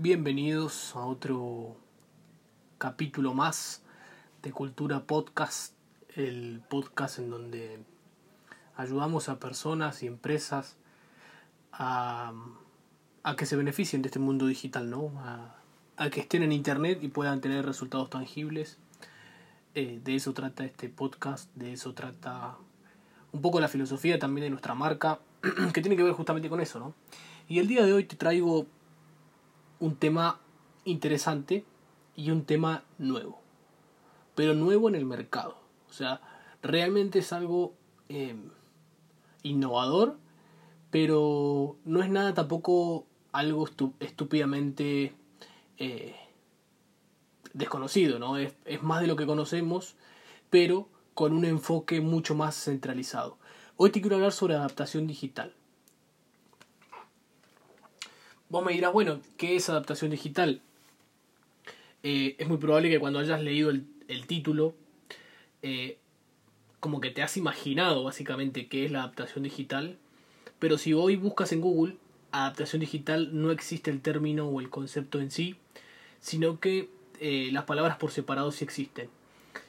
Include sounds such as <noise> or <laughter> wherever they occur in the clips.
Bienvenidos a otro capítulo más de Cultura Podcast, el podcast en donde ayudamos a personas y empresas a, que se beneficien de este mundo digital, ¿no? A, que estén en internet y puedan tener resultados tangibles. Eh, de eso trata este podcast, de eso trata un poco la filosofía también de nuestra marca, <clears throat> que tiene que ver justamente con eso, ¿no? Y el día de hoy te traigo un tema interesante y un tema nuevo. Pero nuevo en el mercado. O sea, realmente es algo eh, innovador, pero no es nada tampoco algo estúpidamente eh, desconocido, ¿no? Es, es más de lo que conocemos, pero con un enfoque mucho más centralizado. Hoy te quiero hablar sobre adaptación digital. Vos me dirás, bueno, ¿qué es adaptación digital? Eh, es muy probable que cuando hayas leído el, título, eh, como que te has imaginado básicamente qué es la adaptación digital, pero si hoy buscas en Google, adaptación digital no existe el término o el concepto en sí, sino que eh, las palabras por separado sí existen.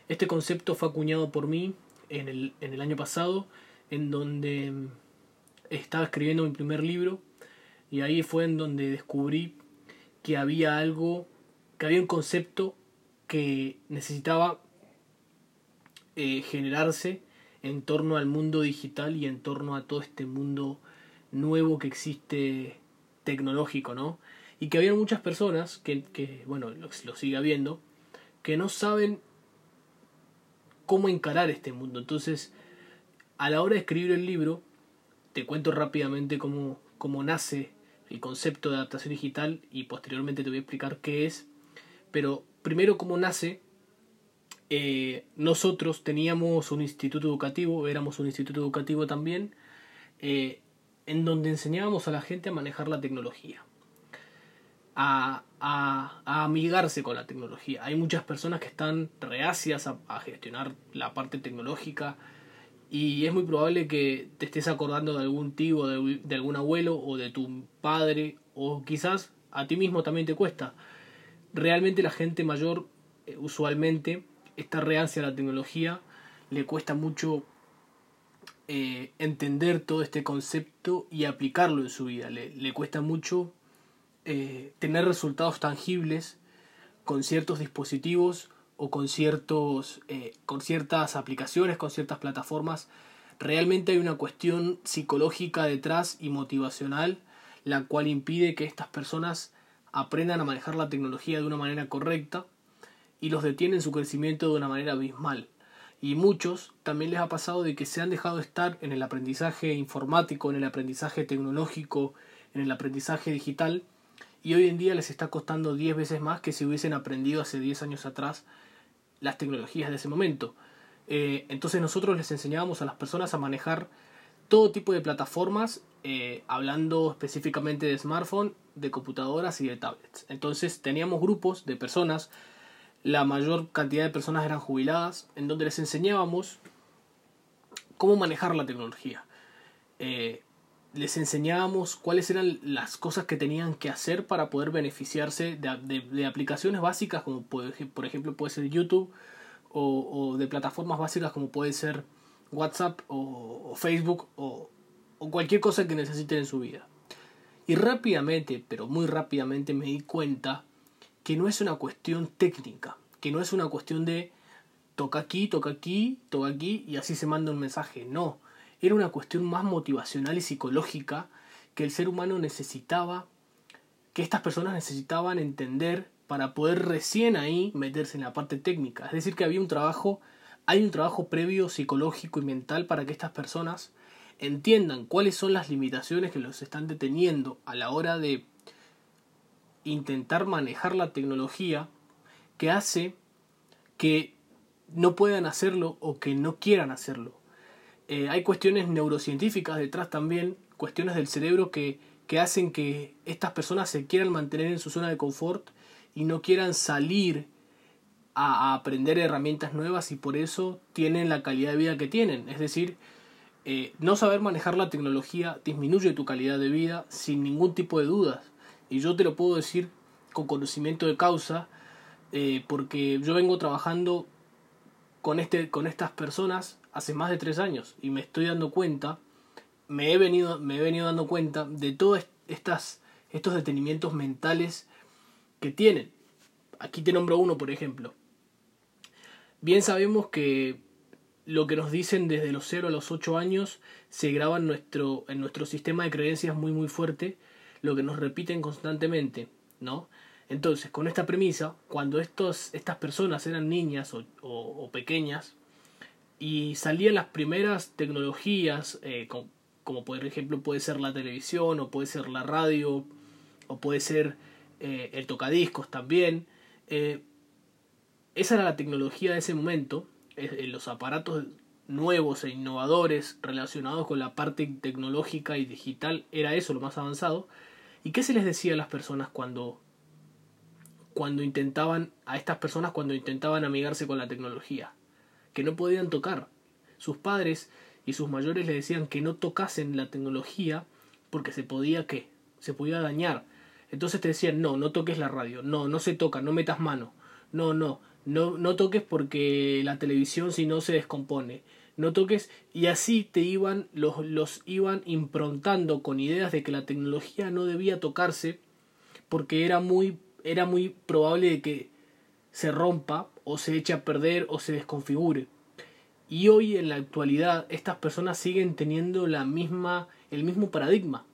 Este concepto fue acuñado por mí en el, en el año pasado, en donde estaba escribiendo mi primer libro y ahí fue en donde descubrí que había algo, que había un concepto que necesitaba eh, generarse en torno al mundo digital y en torno a todo este mundo nuevo que existe tecnológico, ¿no? Y que había muchas personas que, que bueno, lo, lo sigue habiendo, que no saben cómo encarar este mundo. Entonces, a la hora de escribir el libro, te cuento rápidamente cómo, cómo nace el concepto de adaptación digital y posteriormente te voy a explicar qué es. Pero primero cómo nace. Eh, nosotros teníamos un instituto educativo, éramos un instituto educativo también, eh, en donde enseñábamos a la gente a manejar la tecnología, a, a, amigarse con la tecnología. Hay muchas personas que están reacias a gestionar la parte tecnológica, y es muy probable que te estés acordando de algún tío, de, de algún abuelo o de tu padre o quizás a ti mismo también te cuesta. Realmente la gente mayor eh, usualmente está reacia a la tecnología, le cuesta mucho eh, entender todo este concepto y aplicarlo en su vida. Le, le cuesta mucho eh, tener resultados tangibles con ciertos dispositivos o con, ciertos, eh, con ciertas aplicaciones, con ciertas plataformas, realmente hay una cuestión psicológica detrás y motivacional, la cual impide que estas personas aprendan a manejar la tecnología de una manera correcta y los detiene en su crecimiento de una manera abismal. Y muchos también les ha pasado de que se han dejado estar en el aprendizaje informático, en el aprendizaje tecnológico, en el aprendizaje digital, y hoy en día les está costando 10 veces más que si hubiesen aprendido hace 10 años atrás las tecnologías de ese momento. Eh, entonces nosotros les enseñábamos a las personas a manejar todo tipo de plataformas, eh, hablando específicamente de smartphone, de computadoras y de tablets. Entonces teníamos grupos de personas, la mayor cantidad de personas eran jubiladas, en donde les enseñábamos cómo manejar la tecnología. Eh, les enseñábamos cuáles eran las cosas que tenían que hacer para poder beneficiarse de, aplicaciones básicas como por ejemplo puede ser YouTube o, de plataformas básicas como puede ser WhatsApp o, Facebook o, o, cualquier cosa que necesiten en su vida. Y rápidamente, pero muy rápidamente me di cuenta que no es una cuestión técnica, que no es una cuestión de toca aquí, toca aquí, toca aquí y así se manda un mensaje. No, era una cuestión más motivacional y psicológica que el ser humano necesitaba, que estas personas necesitaban entender para poder recién ahí meterse en la parte técnica. Es decir, que había un trabajo, hay un trabajo previo psicológico y mental para que estas personas entiendan cuáles son las limitaciones que los están deteniendo a la hora de intentar manejar la tecnología que hace que no puedan hacerlo o que no quieran hacerlo. Eh, hay cuestiones neurocientíficas detrás también, cuestiones del cerebro que, que hacen que estas personas se quieran mantener en su zona de confort y no quieran salir a, aprender herramientas nuevas y por eso tienen la calidad de vida que tienen. Es decir, eh, no saber manejar la tecnología disminuye tu calidad de vida sin ningún tipo de dudas. Y yo te lo puedo decir con conocimiento de causa, eh, porque yo vengo trabajando con, este, con estas personas hace más de tres años y me estoy dando cuenta, me he venido, me he venido dando cuenta de todos estas, estos detenimientos mentales que tienen. Aquí te nombro uno, por ejemplo. Bien sabemos que lo que nos dicen desde los 0 a los 8 años se graba en nuestro, en nuestro sistema de creencias muy muy fuerte, lo que nos repiten constantemente, ¿no? Entonces, con esta premisa, cuando estos, estas personas eran niñas o, pequeñas y salían las primeras tecnologías, eh, como, por ejemplo puede ser la televisión o puede ser la radio o puede ser eh, el tocadiscos también, eh, esa era la tecnología de ese momento, los aparatos nuevos e innovadores relacionados con la parte tecnológica y digital, era eso lo más avanzado. ¿Y qué se les decía a las personas cuando cuando intentaban, a estas personas cuando intentaban amigarse con la tecnología, que no podían tocar. Sus padres y sus mayores le decían que no tocasen la tecnología porque se podía qué, se podía dañar. Entonces te decían, no, no toques la radio, no, no se toca, no metas mano, no, no, no, no toques porque la televisión si no se descompone, no toques y así te iban, los, los iban improntando con ideas de que la tecnología no debía tocarse porque era muy era muy probable de que se rompa o se eche a perder o se desconfigure. Y hoy en la actualidad estas personas siguen teniendo la misma, el mismo paradigma.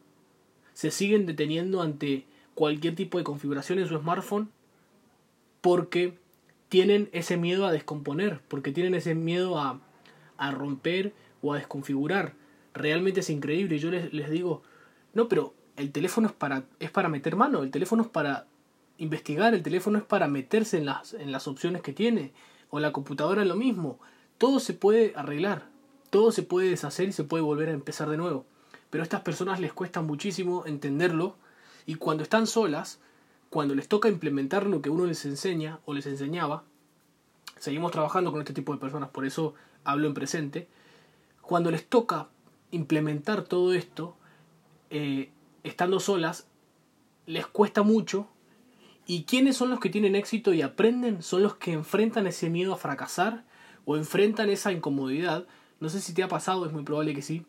Se siguen deteniendo ante cualquier tipo de configuración en su smartphone porque tienen ese miedo a descomponer, porque tienen ese miedo a, a romper o a desconfigurar. Realmente es increíble. Yo les, les digo, no, pero el teléfono es para, es para meter mano, el teléfono es para investigar, el teléfono es para meterse en las, en las opciones que tiene, o la computadora lo mismo. Todo se puede arreglar, todo se puede deshacer y se puede volver a empezar de nuevo. Pero a estas personas les cuesta muchísimo entenderlo y cuando están solas, cuando les toca implementar lo que uno les enseña o les enseñaba, seguimos trabajando con este tipo de personas, por eso hablo en presente, cuando les toca implementar todo esto, eh, estando solas, les cuesta mucho ¿Y quiénes son los que tienen éxito y aprenden? Son los que enfrentan ese miedo a fracasar o enfrentan esa incomodidad. No sé si te ha pasado, es muy probable que sí.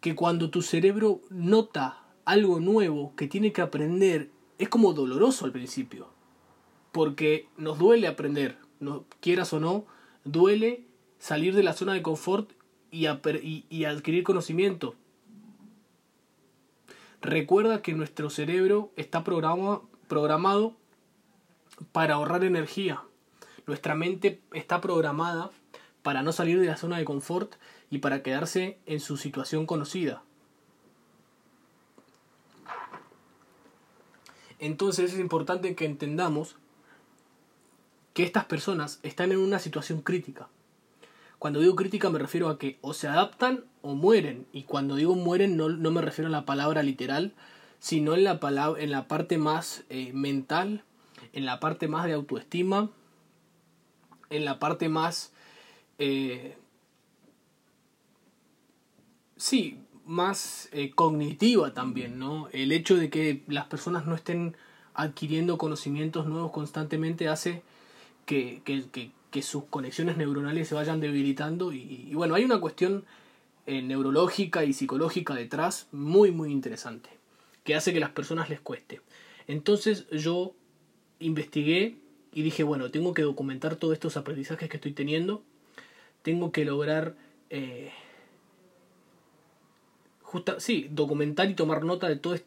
Que cuando tu cerebro nota algo nuevo que tiene que aprender, es como doloroso al principio. Porque nos duele aprender, no, quieras o no, duele salir de la zona de confort y, y adquirir conocimiento. Recuerda que nuestro cerebro está programado para ahorrar energía. Nuestra mente está programada para no salir de la zona de confort y para quedarse en su situación conocida. Entonces es importante que entendamos que estas personas están en una situación crítica. Cuando digo crítica me refiero a que o se adaptan o mueren. Y cuando digo mueren no, me refiero a la palabra literal, sino en la, palabra, en la parte más eh, mental en la parte más de autoestima, en la parte más... Eh, sí, más eh, cognitiva también, ¿no? El hecho de que las personas no estén adquiriendo conocimientos nuevos constantemente hace que, que, que, sus conexiones neuronales se vayan debilitando y, bueno, hay una cuestión eh, neurológica y psicológica detrás muy muy interesante que hace que las personas les cueste. Entonces yo investigué y dije, bueno, tengo que documentar todos estos aprendizajes que estoy teniendo, tengo que lograr, eh, justa, sí, documentar y tomar nota de todos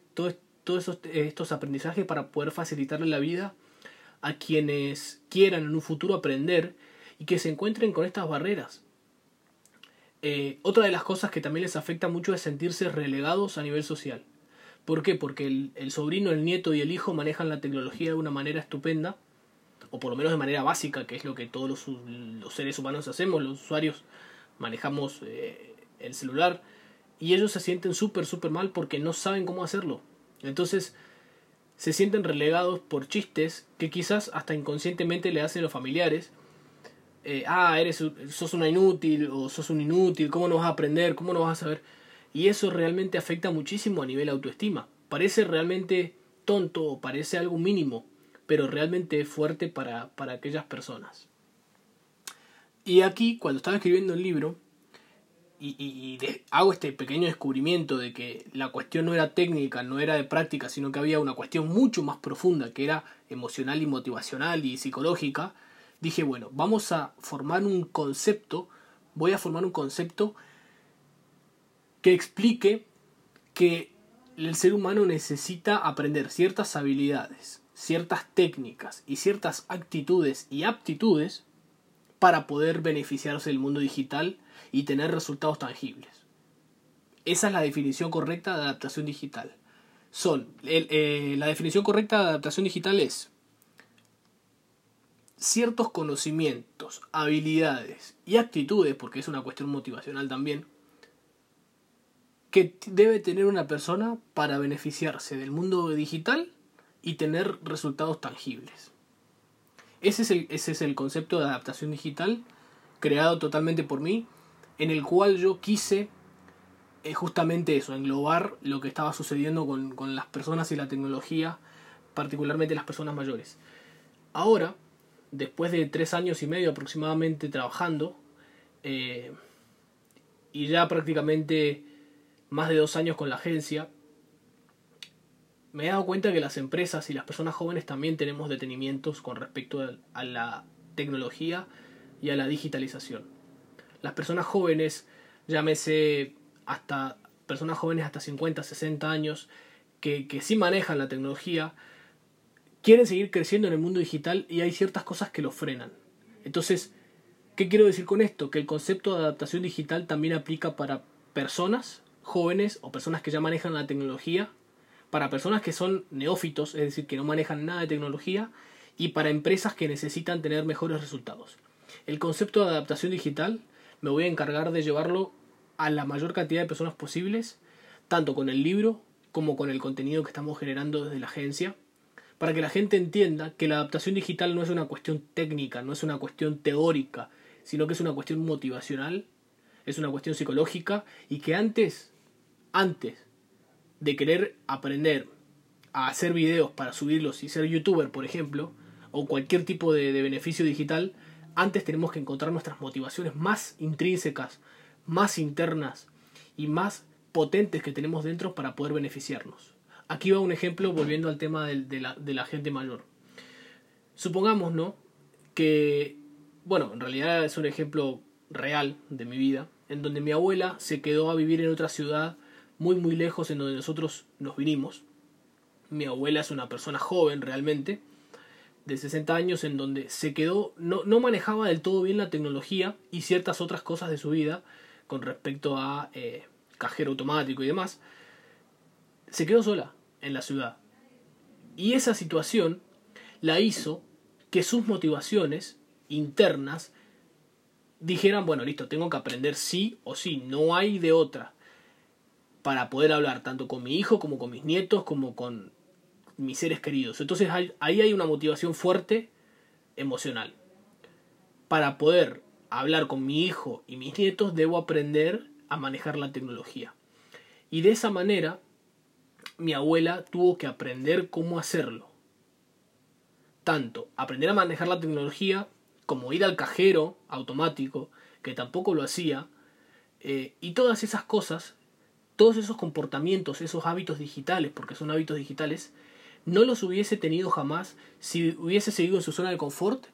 esos, estos aprendizajes para poder facilitarle la vida a quienes quieran en un futuro aprender y que se encuentren con estas barreras. Eh, otra de las cosas que también les afecta mucho es sentirse relegados a nivel social. ¿Por qué? Porque el, sobrino, el nieto y el hijo manejan la tecnología de una manera estupenda, o por lo menos de manera básica, que es lo que todos los, seres humanos hacemos, los usuarios manejamos eh, el celular, y ellos se sienten súper, súper mal porque no saben cómo hacerlo. Entonces, se sienten relegados por chistes que quizás hasta inconscientemente le hacen los familiares. Eh, ah, eres, sos una inútil o sos un inútil, ¿cómo no vas a aprender? ¿Cómo no vas a saber? Y eso realmente afecta muchísimo a nivel autoestima. Parece realmente tonto o parece algo mínimo, pero realmente fuerte para, para aquellas personas. Y aquí, cuando estaba escribiendo el libro, y, hago este pequeño descubrimiento de que la cuestión no era técnica, no era de práctica, sino que había una cuestión mucho más profunda, que era emocional y motivacional y psicológica, dije, bueno, vamos a formar un concepto, voy a formar un concepto que explique que el ser humano necesita aprender ciertas habilidades, ciertas técnicas y ciertas actitudes y aptitudes para poder beneficiarse del mundo digital y tener resultados tangibles. Esa es la definición correcta de adaptación digital. Son, eh, la definición correcta de adaptación digital es ciertos conocimientos, habilidades y actitudes, porque es una cuestión motivacional también, que debe tener una persona para beneficiarse del mundo digital y tener resultados tangibles. Ese es el, ese es el concepto de adaptación digital creado totalmente por mí en el cual yo quise eh, justamente eso, englobar lo que estaba sucediendo con, las personas y la tecnología, particularmente las personas mayores. Ahora, después de tres años y medio aproximadamente trabajando, eh, y ya prácticamente más de dos años con la agencia, me he dado cuenta que las empresas y las personas jóvenes también tenemos detenimientos con respecto a la tecnología y a la digitalización las personas jóvenes, llámese hasta personas jóvenes hasta 50, 60 años, que, que sí manejan la tecnología, quieren seguir creciendo en el mundo digital y hay ciertas cosas que lo frenan. Entonces, ¿qué quiero decir con esto? Que el concepto de adaptación digital también aplica para personas jóvenes o personas que ya manejan la tecnología, para personas que son neófitos, es decir, que no manejan nada de tecnología, y para empresas que necesitan tener mejores resultados. El concepto de adaptación digital me voy a encargar de llevarlo a la mayor cantidad de personas posibles, tanto con el libro como con el contenido que estamos generando desde la agencia, para que la gente entienda que la adaptación digital no es una cuestión técnica, no es una cuestión teórica, sino que es una cuestión motivacional, es una cuestión psicológica y que antes, antes de querer aprender a hacer videos para subirlos y ser youtuber, por ejemplo, o cualquier tipo de, de beneficio digital, antes tenemos que encontrar nuestras motivaciones más intrínsecas, más internas y más potentes que tenemos dentro para poder beneficiarnos. Aquí va un ejemplo volviendo al tema de, la, gente mayor. Supongamos, ¿no? Que, bueno, en realidad es un ejemplo real de mi vida, en donde mi abuela se quedó a vivir en otra ciudad muy muy lejos en donde nosotros nos vinimos. Mi abuela es una persona joven realmente, de 60 años en donde se quedó, no, no, manejaba del todo bien la tecnología y ciertas otras cosas de su vida con respecto a eh, cajero automático y demás, se quedó sola en la ciudad. Y esa situación la hizo que sus motivaciones internas dijeran, bueno, listo, tengo que aprender sí o sí, no hay de otra, para poder hablar tanto con mi hijo como con mis nietos, como con mis seres queridos. Entonces ahí hay una motivación fuerte emocional. Para poder hablar con mi hijo y mis nietos debo aprender a manejar la tecnología. Y de esa manera mi abuela tuvo que aprender cómo hacerlo. Tanto aprender a manejar la tecnología como ir al cajero automático, que tampoco lo hacía, eh, y todas esas cosas, todos esos comportamientos, esos hábitos digitales, porque son hábitos digitales, no los hubiese tenido jamás si hubiese seguido en su zona de confort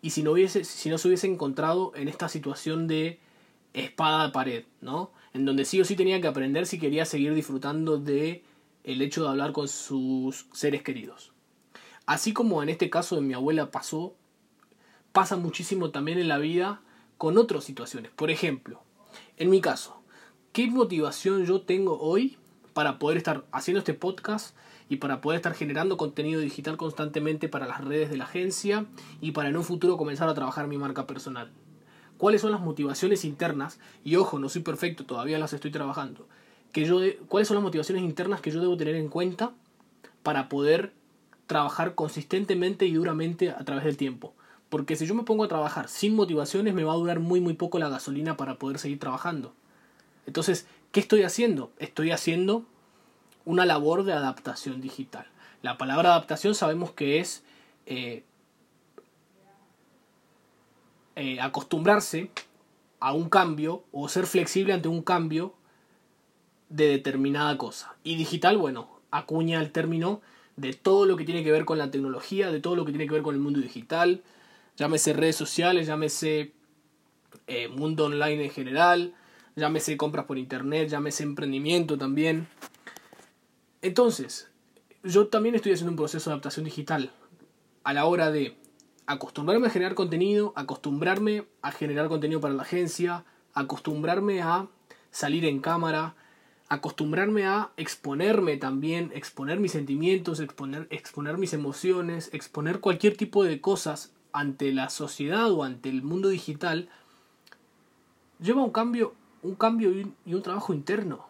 y si no, hubiese, si no se hubiese encontrado en esta situación de espada de pared, ¿no? En donde sí o sí tenía que aprender si quería seguir disfrutando de el hecho de hablar con sus seres queridos. Así como en este caso de mi abuela pasó, pasa muchísimo también en la vida con otras situaciones. Por ejemplo, en mi caso, ¿qué motivación yo tengo hoy para poder estar haciendo este podcast y para poder estar generando contenido digital constantemente para las redes de la agencia y para en un futuro comenzar a trabajar mi marca personal. ¿Cuáles son las motivaciones internas? Y ojo, no soy perfecto, todavía las estoy trabajando. Que yo ¿Cuáles son las motivaciones internas que yo debo tener en cuenta para poder trabajar consistentemente y duramente a través del tiempo? Porque si yo me pongo a trabajar sin motivaciones me va a durar muy muy poco la gasolina para poder seguir trabajando. Entonces, ¿qué estoy haciendo? Estoy haciendo una labor de adaptación digital. La palabra adaptación sabemos que es eh, eh, acostumbrarse a un cambio o ser flexible ante un cambio de determinada cosa. Y digital, bueno, acuña el término de todo lo que tiene que ver con la tecnología, de todo lo que tiene que ver con el mundo digital, llámese redes sociales, llámese eh, mundo online en general, llámese compras por internet, llámese emprendimiento también. Entonces, yo también estoy haciendo un proceso de adaptación digital a la hora de acostumbrarme a generar contenido, acostumbrarme a generar contenido para la agencia, acostumbrarme a salir en cámara, acostumbrarme a exponerme también, exponer mis sentimientos, exponer, exponer mis emociones, exponer cualquier tipo de cosas ante la sociedad o ante el mundo digital, lleva un cambio, un cambio y un, trabajo interno.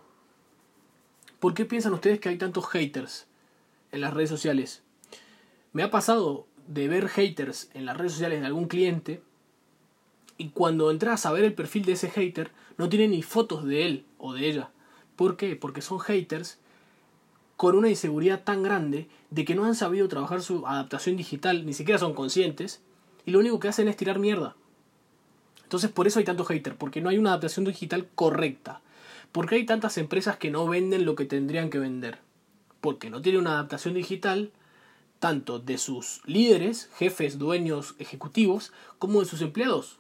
¿Por qué piensan ustedes que hay tantos haters en las redes sociales? Me ha pasado de ver haters en las redes sociales de algún cliente y cuando entras a ver el perfil de ese hater no tiene ni fotos de él o de ella. ¿Por qué? Porque son haters con una inseguridad tan grande de que no han sabido trabajar su adaptación digital, ni siquiera son conscientes, y lo único que hacen es tirar mierda. Entonces por eso hay tantos haters, porque no hay una adaptación digital correcta. Porque hay tantas empresas que no venden lo que tendrían que vender. Porque no tienen una adaptación digital tanto de sus líderes, jefes, dueños, ejecutivos, como de sus empleados.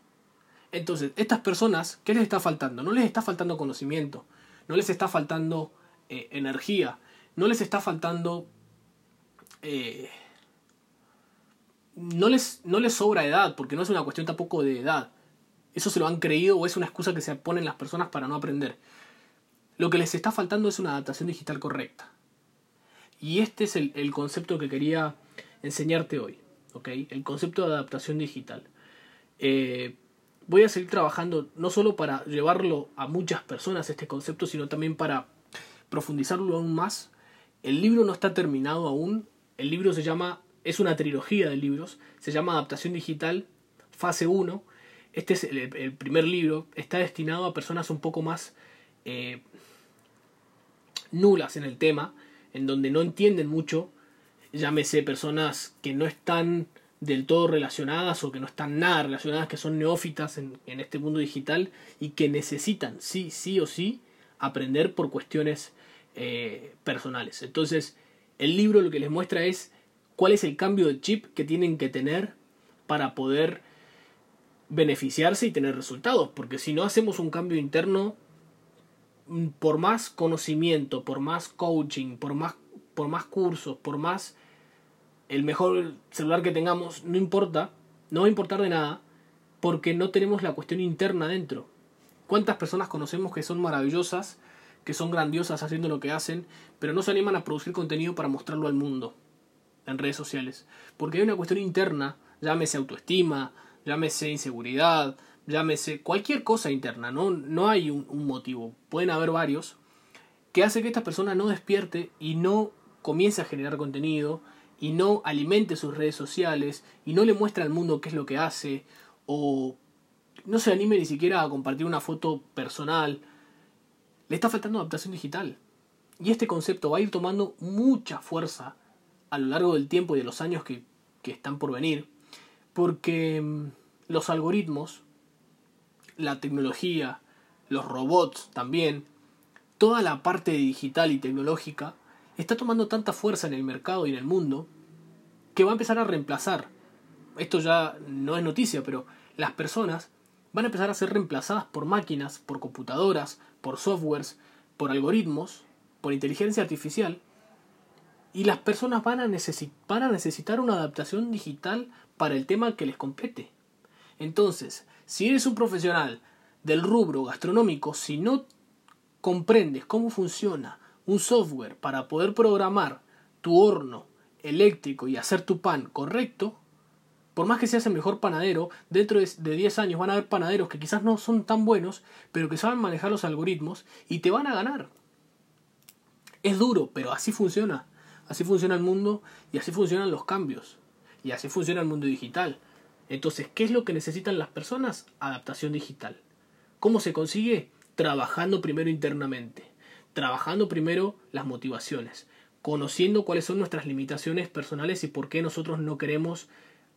Entonces, estas personas, ¿qué les está faltando? No les está faltando conocimiento, no les está faltando eh, energía, no les está faltando... Eh, no, les, no les sobra edad, porque no es una cuestión tampoco de edad. Eso se lo han creído o es una excusa que se ponen las personas para no aprender. Lo que les está faltando es una adaptación digital correcta. Y este es el, concepto que quería enseñarte hoy. ¿okay? El concepto de adaptación digital. Eh, voy a seguir trabajando no solo para llevarlo a muchas personas este concepto, sino también para profundizarlo aún más. El libro no está terminado aún. El libro se llama, es una trilogía de libros, se llama Adaptación Digital, fase 1. Este es el, primer libro, está destinado a personas un poco más eh, nulas en el tema, en donde no entienden mucho, llámese personas que no están del todo relacionadas o que no están nada relacionadas, que son neófitas en, este mundo digital y que necesitan, sí, sí o sí, aprender por cuestiones eh, personales. Entonces, el libro lo que les muestra es cuál es el cambio de chip que tienen que tener para poder beneficiarse y tener resultados, porque si no hacemos un cambio interno, Mm, por más conocimiento, por más coaching, por más, por más cursos, por más el mejor celular que tengamos, no importa, no va a importar de nada, porque no tenemos la cuestión interna dentro. ¿Cuántas personas conocemos que son maravillosas, que son grandiosas haciendo lo que hacen, pero no se animan a producir contenido para mostrarlo al mundo en redes sociales? Porque hay una cuestión interna, llámese autoestima, llámese inseguridad, llámese cualquier cosa interna, no, no hay un, motivo, pueden haber varios, que hace que esta persona no despierte y no comience a generar contenido y no alimente sus redes sociales y no le muestre al mundo qué es lo que hace o no se anime ni siquiera a compartir una foto personal. Le está faltando adaptación digital. Y este concepto va a ir tomando mucha fuerza a lo largo del tiempo y de los años que, que están por venir, porque mm, los algoritmos la tecnología, los robots también, toda la parte digital y tecnológica está tomando tanta fuerza en el mercado y en el mundo que va a empezar a reemplazar. Esto ya no es noticia, pero las personas van a empezar a ser reemplazadas por máquinas, por computadoras, por softwares, por algoritmos, por inteligencia artificial. Y las personas van a, van a necesitar una adaptación digital para el tema que les compete. Entonces, si eres un profesional del rubro gastronómico, si no comprendes cómo funciona un software para poder programar tu horno eléctrico y hacer tu pan correcto, por más que seas el mejor panadero, dentro de 10 años van a haber panaderos que quizás no son tan buenos, pero que saben manejar los algoritmos y te van a ganar. Es duro, pero así funciona. Así funciona el mundo y así funcionan los cambios. Y así funciona el mundo digital. Entonces, ¿qué es lo que necesitan las personas? Adaptación digital. ¿Cómo se consigue? Trabajando primero internamente, trabajando primero las motivaciones, conociendo cuáles son nuestras limitaciones personales y por qué nosotros no queremos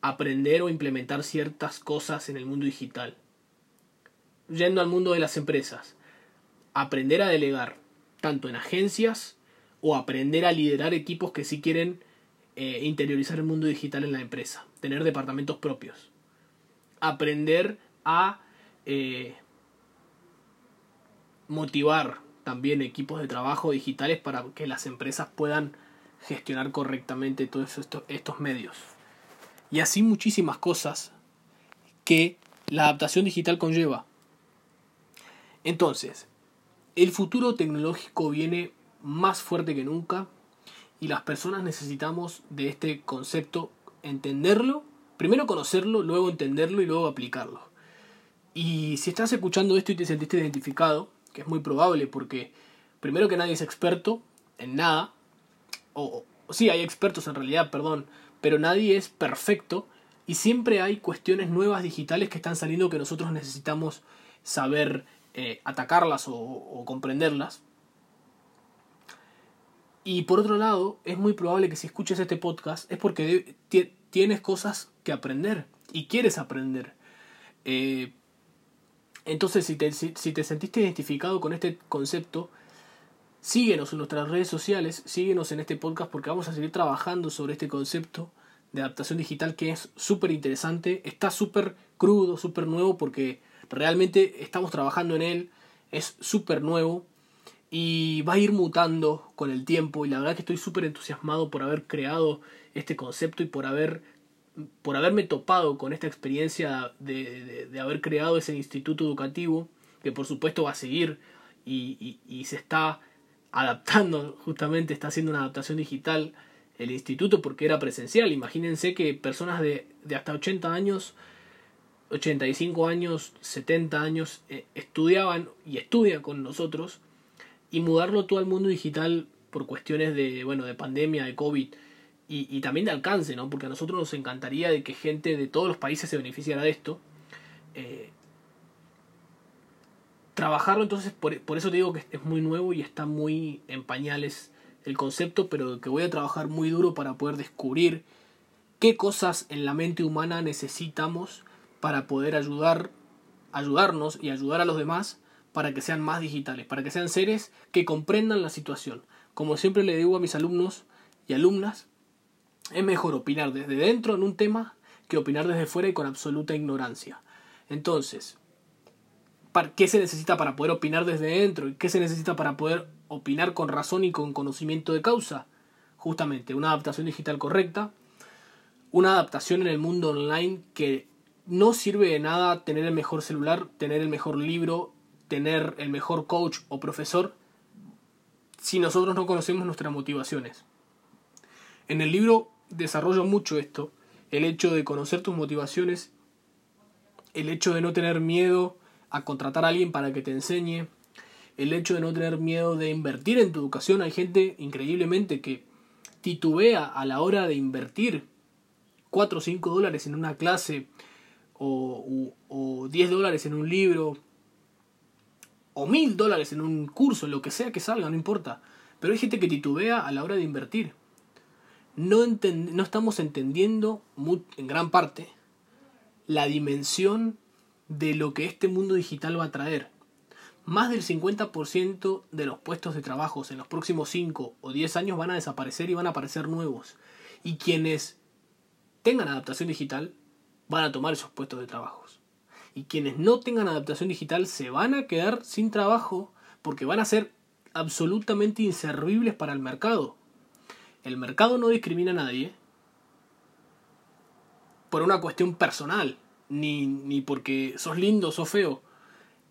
aprender o implementar ciertas cosas en el mundo digital. Yendo al mundo de las empresas, aprender a delegar, tanto en agencias o aprender a liderar equipos que sí quieren eh, interiorizar el mundo digital en la empresa, tener departamentos propios, aprender a eh, motivar también equipos de trabajo digitales para que las empresas puedan gestionar correctamente todos estos, estos medios. Y así muchísimas cosas que la adaptación digital conlleva. Entonces, el futuro tecnológico viene más fuerte que nunca y las personas necesitamos de este concepto entenderlo, primero conocerlo, luego entenderlo y luego aplicarlo. Y si estás escuchando esto y te sentiste identificado, que es muy probable porque primero que nadie es experto en nada, o, sí, hay expertos en realidad, perdón, pero nadie es perfecto y siempre hay cuestiones nuevas digitales que están saliendo que nosotros necesitamos saber eh, atacarlas o, comprenderlas. Y por otro lado, es muy probable que si escuches este podcast es porque tienes cosas que aprender y quieres aprender. Eh, entonces, si te, si, te sentiste identificado con este concepto, síguenos en nuestras redes sociales, síguenos en este podcast porque vamos a seguir trabajando sobre este concepto de adaptación digital que es súper interesante, está súper crudo, súper nuevo porque realmente estamos trabajando en él, es súper nuevo y va a ir mutando con el tiempo y la verdad que estoy súper entusiasmado por haber creado este concepto y por haber por haberme topado con esta experiencia de, de, haber creado ese instituto educativo, que por supuesto va a seguir y, y, se está adaptando, justamente está haciendo una adaptación digital el instituto porque era presencial. Imagínense que personas de, de hasta 80 años, 85 años, 70 años eh, estudiaban y estudian con nosotros y mudarlo todo al mundo digital por cuestiones de, bueno, de pandemia, de COVID, y, también de alcance, ¿no? Porque a nosotros nos encantaría de que gente de todos los países se beneficiara de esto. Eh, trabajarlo entonces, por, por, eso te digo que es muy nuevo y está muy en pañales el concepto, pero que voy a trabajar muy duro para poder descubrir qué cosas en la mente humana necesitamos para poder ayudar, ayudarnos y ayudar a los demás para que sean más digitales, para que sean seres que comprendan la situación. Como siempre le digo a mis alumnos y alumnas, es mejor opinar desde dentro en un tema que opinar desde fuera y con absoluta ignorancia. Entonces, ¿qué se necesita para poder opinar desde dentro? ¿Y qué se necesita para poder opinar con razón y con conocimiento de causa? Justamente, una adaptación digital correcta, una adaptación en el mundo online que no sirve de nada tener el mejor celular, tener el mejor libro, tener el mejor coach o profesor si nosotros no conocemos nuestras motivaciones. En el libro desarrollo mucho esto, el hecho de conocer tus motivaciones, el hecho de no tener miedo a contratar a alguien para que te enseñe, el hecho de no tener miedo de invertir en tu educación. Hay gente increíblemente que titubea a la hora de invertir 4 o 5 dólares en una clase o, o 10 dólares en un libro o 1000 dólares en un curso, lo que sea que salga, no importa. Pero hay gente que titubea a la hora de invertir no, no estamos entendiendo en gran parte la dimensión de lo que este mundo digital va a traer. Más del 50% de los puestos de trabajo en los próximos 5 o 10 años van a desaparecer y van a aparecer nuevos. Y quienes tengan adaptación digital van a tomar esos puestos de trabajo. Y quienes no tengan adaptación digital se van a quedar sin trabajo porque van a ser absolutamente inservibles para el mercado. El mercado no discrimina a nadie por una cuestión personal, ni, ni porque sos lindo sos feo.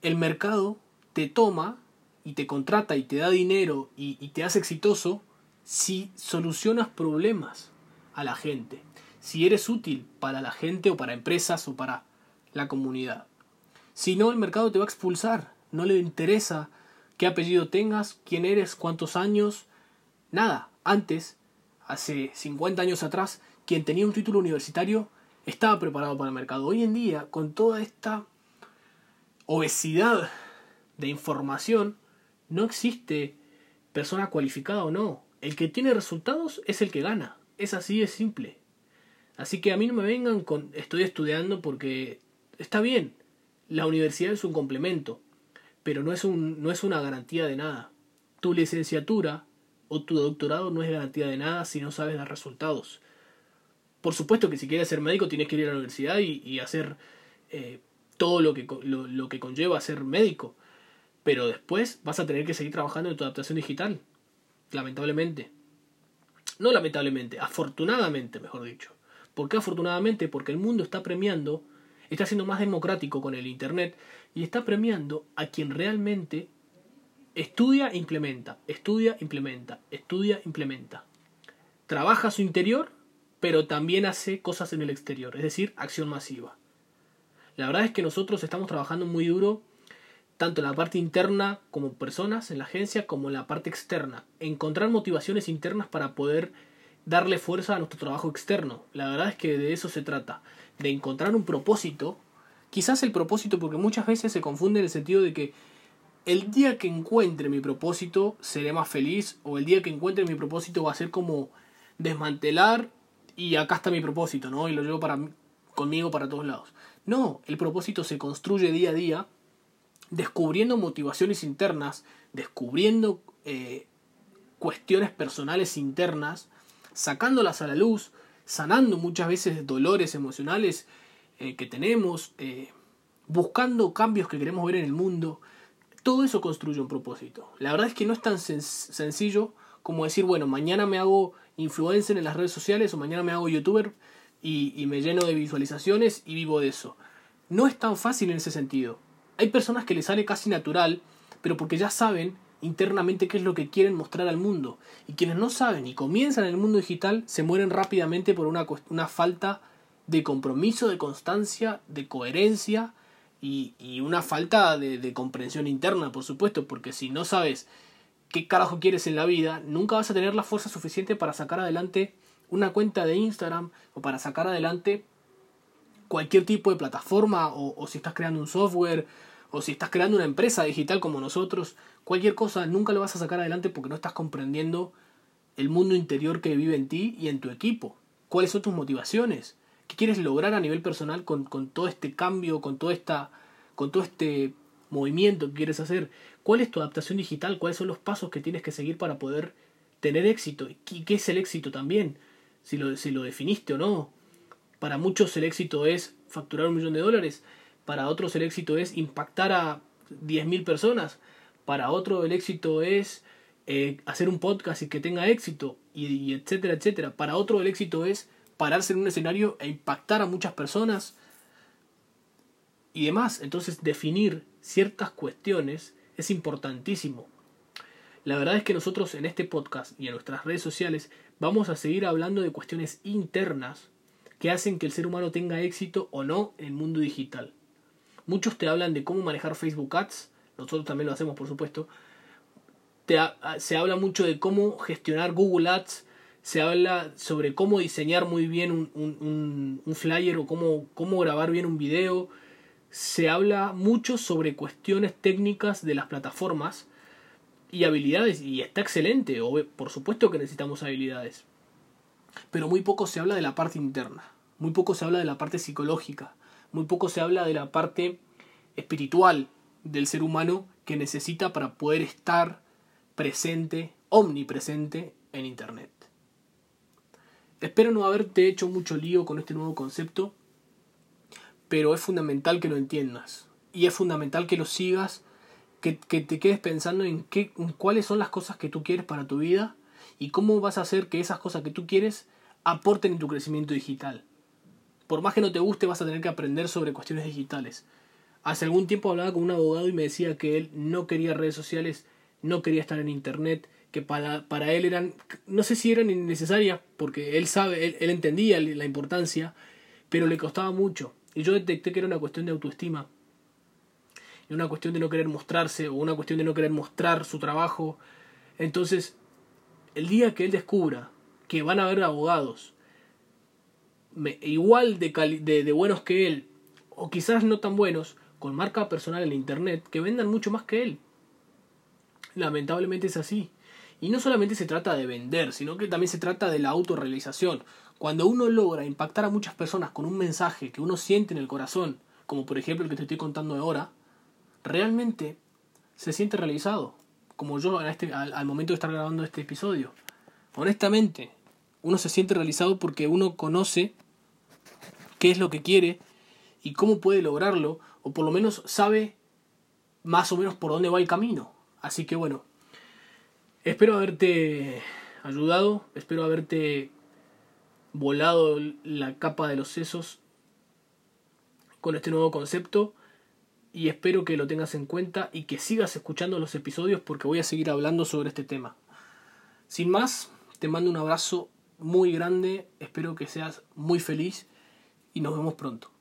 El mercado te toma y te contrata y te da dinero y, y te hace exitoso si solucionas problemas a la gente, si eres útil para la gente o para empresas o para la comunidad. Si no, el mercado te va a expulsar, no le interesa qué apellido tengas, quién eres, cuántos años, nada. Antes hace 50 años atrás, quien tenía un título universitario estaba preparado para el mercado. Hoy en día, con toda esta obesidad de información, no existe persona cualificada o no. El que tiene resultados es el que gana. Es así de simple. Así que a mí no me vengan con estoy estudiando porque está bien. La universidad es un complemento, pero no es, un, no es una garantía de nada. Tu licenciatura o tu doctorado no es garantía de nada si no sabes dar resultados. Por supuesto que si quieres ser médico tienes que ir a la universidad y, hacer eh, todo lo que, lo, lo que conlleva ser médico. Pero después vas a tener que seguir trabajando en tu adaptación digital. Lamentablemente. No lamentablemente, afortunadamente, mejor dicho. ¿Por qué afortunadamente? Porque el mundo está premiando, está siendo más democrático con el Internet y está premiando a quien realmente estudia e implementa, estudia, implementa, estudia, implementa. Trabaja su interior, pero también hace cosas en el exterior, es decir, acción masiva. La verdad es que nosotros estamos trabajando muy duro tanto en la parte interna como personas en la agencia como en la parte externa. Encontrar motivaciones internas para poder darle fuerza a nuestro trabajo externo. La verdad es que de eso se trata, de encontrar un propósito. Quizás el propósito, porque muchas veces se confunde en el sentido de que el día que encuentre mi propósito seré más feliz o el día que encuentre mi propósito va a ser como desmantelar y acá está mi propósito, ¿no? Y lo llevo para conmigo para todos lados. No, el propósito se construye día a día descubriendo motivaciones internas, descubriendo eh, cuestiones personales internas, sacándolas a la luz, sanando muchas veces dolores emocionales eh, que tenemos, eh, buscando cambios que queremos ver en el mundo. Todo eso construye un propósito. La verdad es que no es tan sencillo como decir, bueno, mañana me hago influencer en las redes sociales o mañana me hago youtuber y, y me lleno de visualizaciones y vivo de eso. No es tan fácil en ese sentido. Hay personas que les sale casi natural, pero porque ya saben internamente qué es lo que quieren mostrar al mundo. Y quienes no saben y comienzan en el mundo digital se mueren rápidamente por una, una falta de compromiso, de constancia, de coherencia y, y una falta de, comprensión interna, por supuesto, porque si no sabes qué carajo quieres en la vida, nunca vas a tener la fuerza suficiente para sacar adelante una cuenta de Instagram o para sacar adelante cualquier tipo de plataforma o, o si estás creando un software o si estás creando una empresa digital como nosotros, cualquier cosa nunca lo vas a sacar adelante porque no estás comprendiendo el mundo interior que vive en ti y en tu equipo. ¿Cuáles son tus motivaciones? ¿Qué quieres lograr a nivel personal con, con todo este cambio, con, todo esta, con todo este movimiento que quieres hacer? ¿Cuál es tu adaptación digital? ¿Cuáles son los pasos que tienes que seguir para poder tener éxito? ¿Y qué es el éxito también? Si lo, si lo definiste o no. Para muchos el éxito es facturar un millón de dólares para otros el éxito es impactar a 10.000 personas, para otro el éxito es eh, hacer un podcast y que tenga éxito, y, etcétera, etcétera. Para otro el éxito es pararse en un escenario e impactar a muchas personas y demás. Entonces definir ciertas cuestiones es importantísimo. La verdad es que nosotros en este podcast y en nuestras redes sociales vamos a seguir hablando de cuestiones internas que hacen que el ser humano tenga éxito o no en el mundo digital. Muchos te hablan de cómo manejar Facebook Ads, nosotros también lo hacemos por supuesto. se habla mucho de cómo gestionar Google Ads, se habla sobre cómo diseñar muy bien un, un, flyer o cómo, cómo grabar bien un video. Se habla mucho sobre cuestiones técnicas de las plataformas y habilidades, y está excelente, o, por supuesto que necesitamos habilidades. Pero muy poco se habla de la parte interna, muy poco se habla de la parte psicológica, muy poco se habla de la parte espiritual del ser humano que necesita para poder estar presente, omnipresente en Internet. Espero no haberte hecho mucho lío con este nuevo concepto, pero es fundamental que lo entiendas y es fundamental que lo sigas, que, te quedes pensando en, qué, en cuáles son las cosas que tú quieres para tu vida y cómo vas a hacer que esas cosas que tú quieres aporten en tu crecimiento digital por más que no te guste, vas a tener que aprender sobre cuestiones digitales. Hace algún tiempo hablaba con un abogado y me decía que él no quería redes sociales, no quería estar en internet, que para, para él eran, no sé si eran innecesarias, porque él sabe, él, él entendía la importancia, pero le costaba mucho. Y yo detecté que era una cuestión de autoestima, y una cuestión de no querer mostrarse, o una cuestión de no querer mostrar su trabajo. Entonces, el día que él descubra que van a haber abogados igual de, de, buenos que él, o quizás no tan buenos, con marca personal en internet, que vendan mucho más que él. Lamentablemente es así. Y no solamente se trata de vender, sino que también se trata de la autorrealización. Cuando uno logra impactar a muchas personas con un mensaje que uno siente en el corazón, como por ejemplo el que te estoy contando ahora, realmente se siente realizado, como yo este, al, al momento de estar grabando este episodio. Honestamente, uno se siente realizado porque uno conoce qué es lo que quiere y cómo puede lograrlo, o por lo menos sabe más o menos por dónde va el camino. Así que bueno, espero haberte ayudado, espero haberte volado la capa de los sesos con este nuevo concepto y espero que lo tengas en cuenta y que sigas escuchando los episodios porque voy a seguir hablando sobre este tema. Sin más, te mando un abrazo muy grande, espero que seas muy feliz y nos vemos pronto.